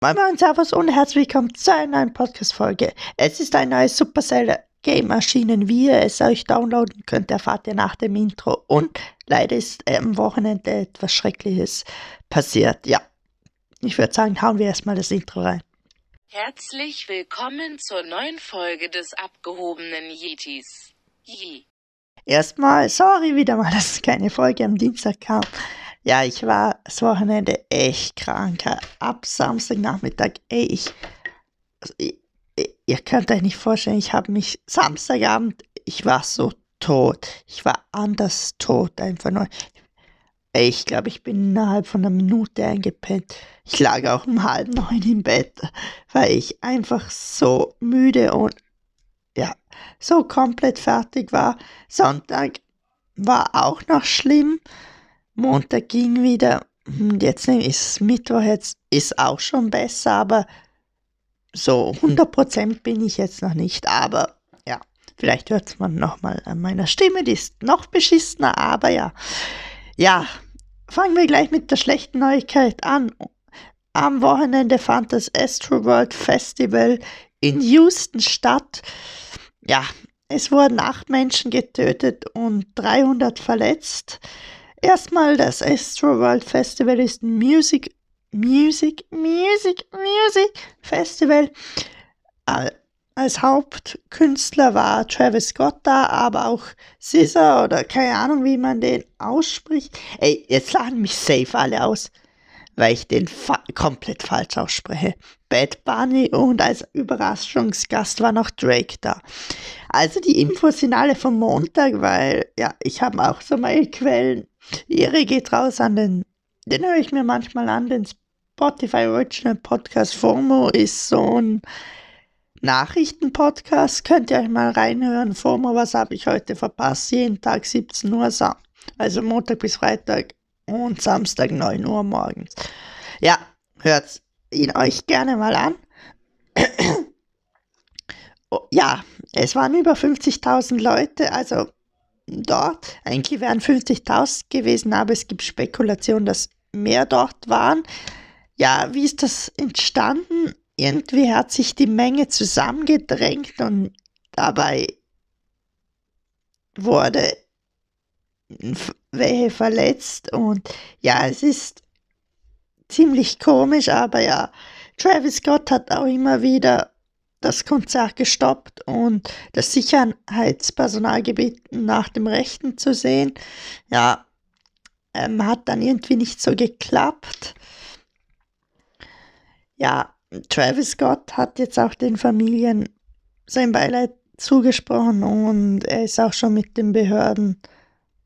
Moin Moin, Servus und herzlich willkommen zu einer neuen Podcast-Folge. Es ist ein neues Supercell Game erschienen. Wie ihr es euch downloaden könnt, erfahrt ihr nach dem Intro. Und leider ist am Wochenende etwas Schreckliches passiert. Ja, ich würde sagen, hauen wir erstmal das Intro rein. Herzlich willkommen zur neuen Folge des abgehobenen Yetis. Yi. Erstmal, sorry wieder mal, dass keine Folge am Dienstag kam. Ja, ich war das Wochenende echt krank. Ab Samstagnachmittag, ey, ich, ich, ihr könnt euch nicht vorstellen, ich habe mich Samstagabend, ich war so tot. Ich war anders tot, einfach nur. Ey, ich glaube, ich bin innerhalb von einer Minute eingepennt. Ich lag auch um halb neun im Bett, weil ich einfach so müde und ja, so komplett fertig war. Sonntag war auch noch schlimm. Montag ging wieder. Hm, jetzt ist Mittwoch, jetzt ist auch schon besser, aber so 100% bin ich jetzt noch nicht. Aber ja, vielleicht hört man nochmal an meiner Stimme, die ist noch beschissener, aber ja. Ja, fangen wir gleich mit der schlechten Neuigkeit an. Am Wochenende fand das Astro World Festival in Houston statt. Ja, es wurden acht Menschen getötet und 300 verletzt. Erstmal das Astro World Festival ist ein Music, Music, Music, Music Festival. Als Hauptkünstler war Travis Scott da, aber auch Scissor oder keine Ahnung, wie man den ausspricht. Ey, jetzt laden mich safe alle aus, weil ich den fa komplett falsch ausspreche. Bad Bunny und als Überraschungsgast war noch Drake da. Also die Infos sind alle vom Montag, weil ja, ich habe auch so meine Quellen die Ehre geht raus an den, den höre ich mir manchmal an, den Spotify Original Podcast FOMO ist so ein Nachrichtenpodcast. Könnt ihr euch mal reinhören. FOMO, was habe ich heute verpasst? Jeden Tag 17 Uhr, also Montag bis Freitag und Samstag 9 Uhr morgens. Ja, hört ihn euch gerne mal an. oh, ja, es waren über 50.000 Leute, also dort. Eigentlich wären 50.000 gewesen, aber es gibt Spekulationen, dass mehr dort waren. Ja, wie ist das entstanden? Irgendwie hat sich die Menge zusammengedrängt und dabei wurde welche verletzt und ja, es ist ziemlich komisch, aber ja, Travis Scott hat auch immer wieder das Konzert gestoppt und das Sicherheitspersonal gebeten, nach dem Rechten zu sehen. Ja, ähm, hat dann irgendwie nicht so geklappt. Ja, Travis Scott hat jetzt auch den Familien sein Beileid zugesprochen und er ist auch schon mit den Behörden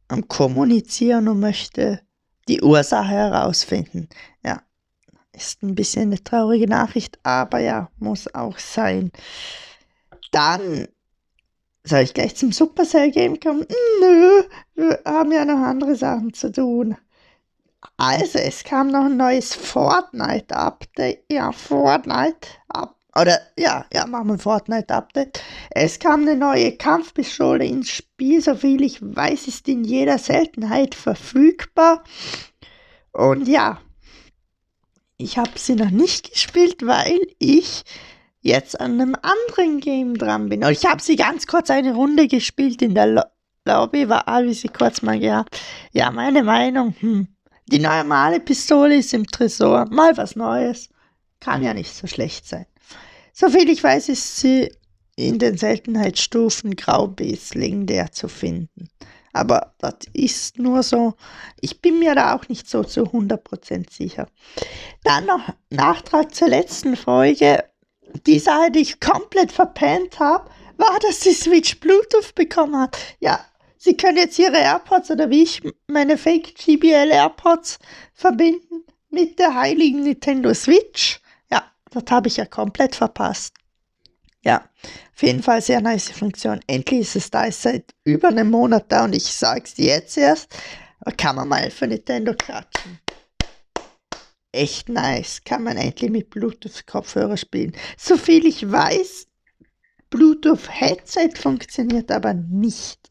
am Kommunizieren und möchte die Ursache herausfinden. Ist ein bisschen eine traurige Nachricht, aber ja, muss auch sein. Dann soll ich gleich zum Supercell Game kommen? Nö, wir haben ja noch andere Sachen zu tun. Also, es kam noch ein neues Fortnite-Update. Ja, Fortnite. Up oder ja, ja, machen wir ein Fortnite-Update. Es kam eine neue Kampfpistole ins Spiel. Soviel ich weiß, ist in jeder Seltenheit verfügbar. Und ja, ich habe sie noch nicht gespielt, weil ich jetzt an einem anderen Game dran bin. Und ich habe sie ganz kurz eine Runde gespielt in der Lo Lobby, war habe sie kurz mal gehabt. Ja, meine Meinung, hm, die normale Pistole ist im Tresor, mal was Neues. Kann ja nicht so schlecht sein. Soviel ich weiß, ist sie in den Seltenheitsstufen Grau bis legendär zu finden. Aber das ist nur so. Ich bin mir da auch nicht so zu 100% sicher. Dann noch Nachtrag zur letzten Folge. Die Sache, die ich komplett verpennt habe, war, dass die Switch Bluetooth bekommen hat. Ja, sie können jetzt ihre AirPods oder wie ich meine Fake GBL AirPods verbinden mit der heiligen Nintendo Switch. Ja, das habe ich ja komplett verpasst. Auf jeden Fall sehr nice Funktion. Endlich ist es da, ist seit über einem Monat da und ich sag's dir jetzt erst. Kann man mal für Nintendo klatschen. Echt nice. Kann man endlich mit Bluetooth-Kopfhörer spielen. Soviel ich weiß, Bluetooth-Headset funktioniert aber nicht.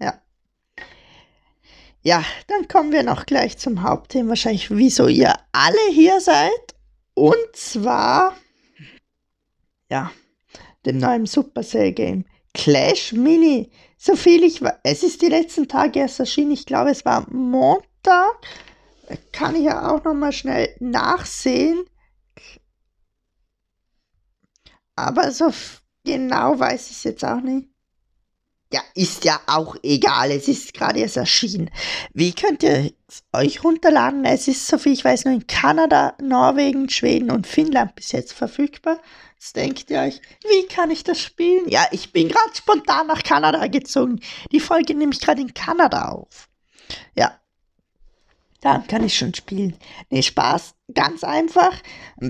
Ja. Ja, dann kommen wir noch gleich zum Hauptthema. Wahrscheinlich, wieso ihr alle hier seid Und zwar, ja, dem neuen Supercell-Game Clash Mini. So viel ich weiß, es ist die letzten Tage erst erschienen. Ich glaube, es war Montag. Kann ich ja auch nochmal schnell nachsehen. Aber so genau weiß ich es jetzt auch nicht. Ja, ist ja auch egal. Es ist gerade erst erschienen. Wie könnt ihr es euch runterladen? Es ist, so viel ich weiß, nur in Kanada, Norwegen, Schweden und Finnland bis jetzt verfügbar. Jetzt denkt ihr euch, wie kann ich das spielen? Ja, ich bin gerade spontan nach Kanada gezogen. Die Folge nehme ich gerade in Kanada auf. Ja, dann kann ich schon spielen. Nee, Spaß. Ganz einfach.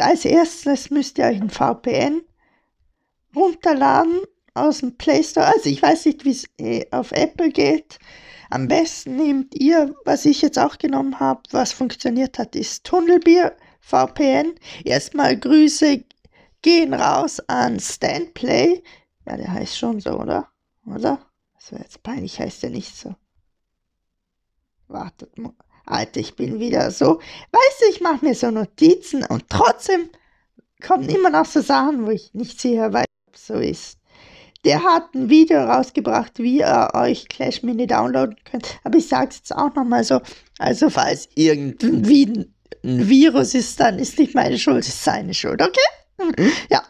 Als erstes müsst ihr euch ein VPN runterladen aus dem Play Store. Also ich weiß nicht, wie es äh, auf Apple geht. Am besten nehmt ihr, was ich jetzt auch genommen habe, was funktioniert hat, ist Tunnelbier VPN. Erstmal Grüße gehen raus an Standplay. Ja, der heißt schon so, oder? Oder? Das wäre jetzt peinlich, heißt der nicht so. Wartet mal. Alter, ich bin wieder so. Weißt du, ich mache mir so Notizen und trotzdem kommen immer noch so Sachen, wo ich nicht sicher weiß, ob so ist. Der hat ein Video rausgebracht, wie ihr euch Clash Mini downloaden könnt. Aber ich sage es jetzt auch nochmal so. Also falls irgendwie ein, Virus ist, dann ist nicht meine Schuld, ist seine Schuld, okay? Ja,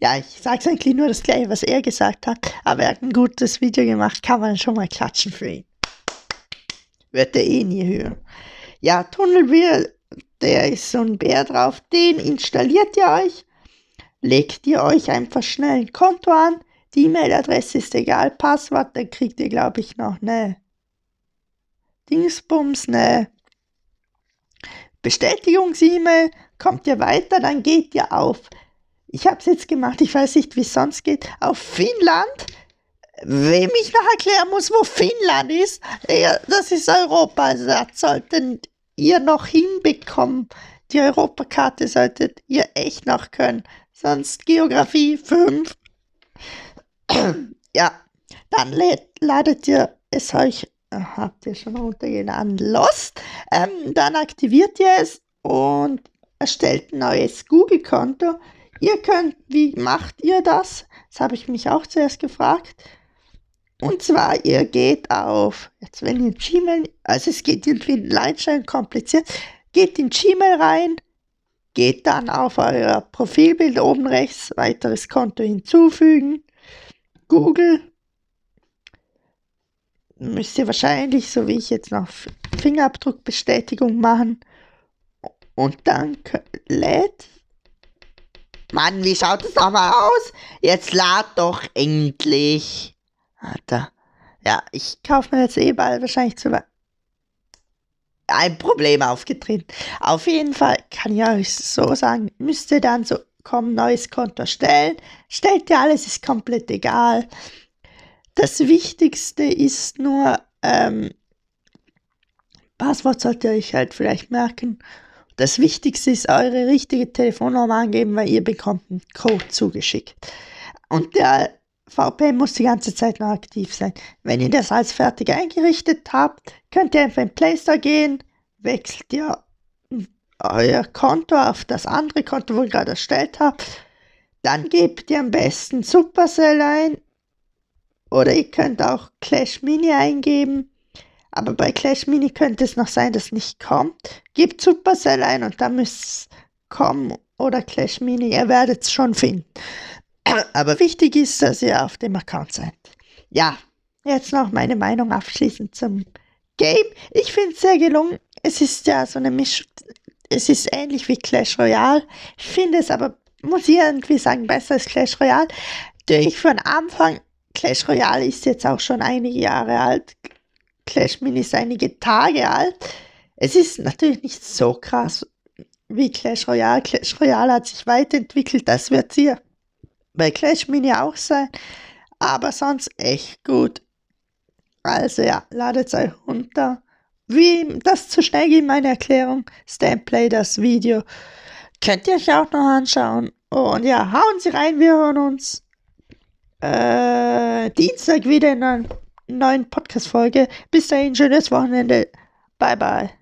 ja, ich sage es eigentlich nur das gleiche, was er gesagt hat. Aber er hat ein gutes Video gemacht, kann man schon mal klatschen für ihn. Wird er eh nie hören. Ja, Tunnelbier, der ist so ein Bär drauf, den installiert ihr euch legt ihr euch einfach schnell ein Konto an. Die E-Mail-Adresse ist egal, Passwort, dann kriegt ihr, glaube ich, noch eine Dingsbums, eine Bestätigungs-E-Mail, kommt ihr weiter, dann geht ihr auf. Ich habe es jetzt gemacht, ich weiß nicht, wie es sonst geht. Auf Finnland. Wem ich noch erklären muss, wo Finnland ist, ja, das ist Europa. Also das sollten ihr noch hinbekommen. Die Europakarte solltet ihr echt noch können sonst Geografie 5. ja, dann ladet ihr es euch, habt ihr schon runtergeladen, Lost. Ähm, dann aktiviert ihr es und erstellt ein neues Google-Konto. Ihr könnt, wie macht ihr das? Das habe ich mich auch zuerst gefragt. Und zwar, ihr geht auf, jetzt wenn ihr Gmail, also es geht irgendwie in kompliziert, geht in Gmail rein, Geht dann auf euer Profilbild oben rechts, weiteres Konto hinzufügen. Google. Müsst ihr wahrscheinlich, so wie ich jetzt noch Fingerabdruckbestätigung machen. Und dann lädt. Mann, wie schaut das aber aus? Jetzt lad doch endlich. Alter. Ja, ich kaufe mir jetzt eh bald wahrscheinlich zu ein Problem aufgetreten. Auf jeden Fall kann ich euch so sagen, müsst ihr dann so kommen, neues Konto erstellen. Stellt ihr alles, ist komplett egal. Das Wichtigste ist nur, ähm, Passwort solltet ihr euch halt vielleicht merken. Das Wichtigste ist eure richtige Telefonnummer angeben, weil ihr bekommt einen Code zugeschickt. Und der VPN muss die ganze Zeit noch aktiv sein. Wenn ihr das als fertig eingerichtet habt, könnt ihr einfach in Play Store gehen, wechselt ihr euer Konto auf das andere Konto, wo ihr gerade erstellt habt. Dann gebt ihr am besten Supercell ein oder ihr könnt auch Clash Mini eingeben. Aber bei Clash Mini könnte es noch sein, dass nicht kommt. Gebt Supercell ein und dann müsst es kommen oder Clash Mini. Ihr werdet es schon finden. Aber wichtig ist, dass ihr auf dem Account seid. Ja, jetzt noch meine Meinung abschließend zum Game. Ich finde es sehr gelungen. Es ist ja so eine Mischung. Es ist ähnlich wie Clash Royale. Ich finde es aber, muss ich irgendwie sagen, besser als Clash Royale. Durch von Anfang, Clash Royale ist jetzt auch schon einige Jahre alt. Clash Mini ist einige Tage alt. Es ist natürlich nicht so krass wie Clash Royale. Clash Royale hat sich weiterentwickelt. Das wird hier bei Clash Mini auch sein. Aber sonst echt gut. Also ja, ladet euch runter. Wie das zu schnell ging, meine Erklärung. Standplay, das Video. Könnt ihr euch auch noch anschauen. Und ja, hauen Sie rein, wir hören uns äh, Dienstag wieder in einer neuen Podcast-Folge. Bis dahin, schönes Wochenende. Bye, bye.